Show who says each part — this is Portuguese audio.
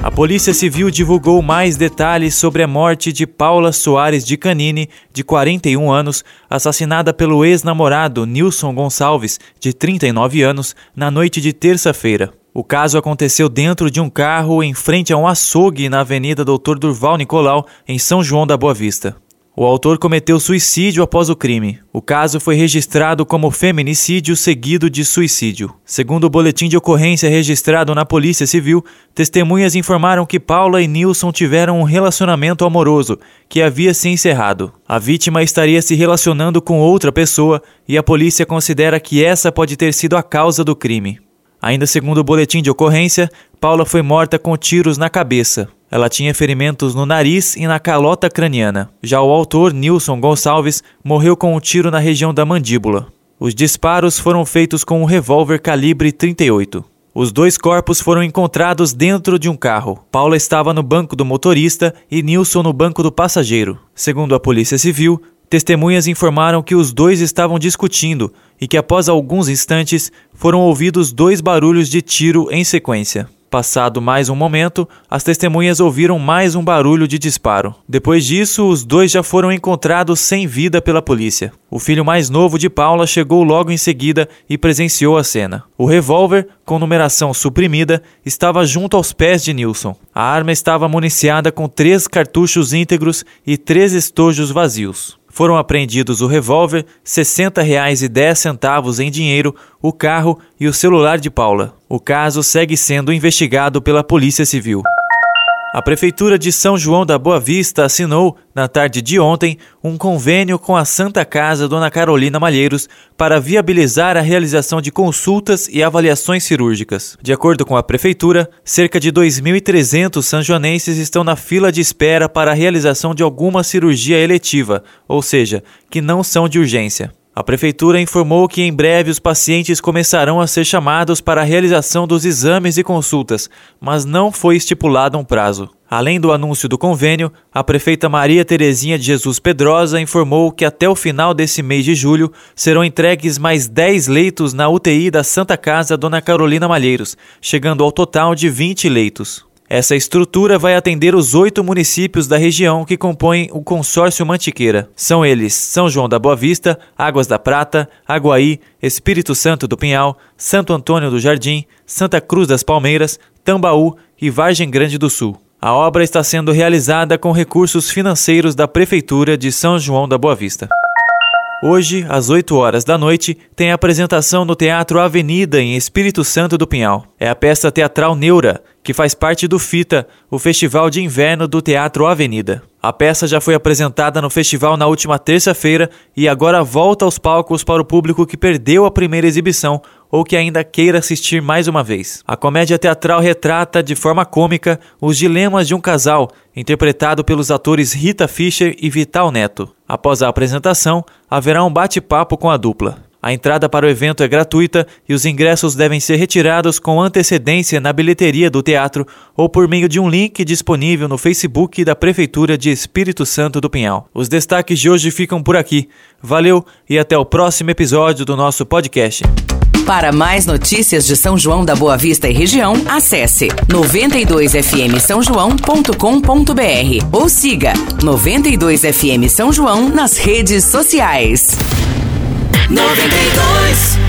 Speaker 1: A Polícia Civil divulgou mais detalhes sobre a morte de Paula Soares de Canini, de 41 anos, assassinada pelo ex-namorado Nilson Gonçalves, de 39 anos, na noite de terça-feira. O caso aconteceu dentro de um carro em frente a um açougue na Avenida Doutor Durval Nicolau, em São João da Boa Vista. O autor cometeu suicídio após o crime. O caso foi registrado como feminicídio seguido de suicídio. Segundo o boletim de ocorrência registrado na Polícia Civil, testemunhas informaram que Paula e Nilson tiveram um relacionamento amoroso que havia se encerrado. A vítima estaria se relacionando com outra pessoa e a polícia considera que essa pode ter sido a causa do crime. Ainda segundo o boletim de ocorrência, Paula foi morta com tiros na cabeça. Ela tinha ferimentos no nariz e na calota craniana. Já o autor, Nilson Gonçalves, morreu com um tiro na região da mandíbula. Os disparos foram feitos com um revólver calibre 38. Os dois corpos foram encontrados dentro de um carro. Paula estava no banco do motorista e Nilson no banco do passageiro. Segundo a Polícia Civil, Testemunhas informaram que os dois estavam discutindo e que, após alguns instantes, foram ouvidos dois barulhos de tiro em sequência. Passado mais um momento, as testemunhas ouviram mais um barulho de disparo. Depois disso, os dois já foram encontrados sem vida pela polícia. O filho mais novo de Paula chegou logo em seguida e presenciou a cena. O revólver, com numeração suprimida, estava junto aos pés de Nilson. A arma estava municiada com três cartuchos íntegros e três estojos vazios. Foram apreendidos o revólver, R$ 60,10 em dinheiro, o carro e o celular de Paula. O caso segue sendo investigado pela Polícia Civil. A Prefeitura de São João da Boa Vista assinou, na tarde de ontem, um convênio com a Santa Casa Dona Carolina Malheiros para viabilizar a realização de consultas e avaliações cirúrgicas. De acordo com a Prefeitura, cerca de 2.300 sanjoanenses estão na fila de espera para a realização de alguma cirurgia eletiva, ou seja, que não são de urgência. A prefeitura informou que em breve os pacientes começarão a ser chamados para a realização dos exames e consultas, mas não foi estipulado um prazo. Além do anúncio do convênio, a prefeita Maria Terezinha de Jesus Pedrosa informou que até o final desse mês de julho serão entregues mais 10 leitos na UTI da Santa Casa Dona Carolina Malheiros, chegando ao total de 20 leitos. Essa estrutura vai atender os oito municípios da região que compõem o consórcio Mantiqueira. São eles São João da Boa Vista, Águas da Prata, Aguaí, Espírito Santo do Pinhal, Santo Antônio do Jardim, Santa Cruz das Palmeiras, Tambaú e Vargem Grande do Sul. A obra está sendo realizada com recursos financeiros da Prefeitura de São João da Boa Vista. Hoje, às 8 horas da noite, tem apresentação no Teatro Avenida, em Espírito Santo do Pinhal. É a peça teatral Neura, que faz parte do FITA, o Festival de Inverno do Teatro Avenida. A peça já foi apresentada no festival na última terça-feira e agora volta aos palcos para o público que perdeu a primeira exibição ou que ainda queira assistir mais uma vez. A comédia teatral retrata de forma cômica os dilemas de um casal, interpretado pelos atores Rita Fischer e Vital Neto. Após a apresentação, haverá um bate-papo com a dupla. A entrada para o evento é gratuita e os ingressos devem ser retirados com antecedência na bilheteria do teatro ou por meio de um link disponível no Facebook da Prefeitura de Espírito Santo do Pinhal. Os destaques de hoje ficam por aqui. Valeu e até o próximo episódio do nosso podcast.
Speaker 2: Para mais notícias de São João da Boa Vista e região, acesse 92fm São João.com.br ou siga 92fm São João nas redes sociais. 92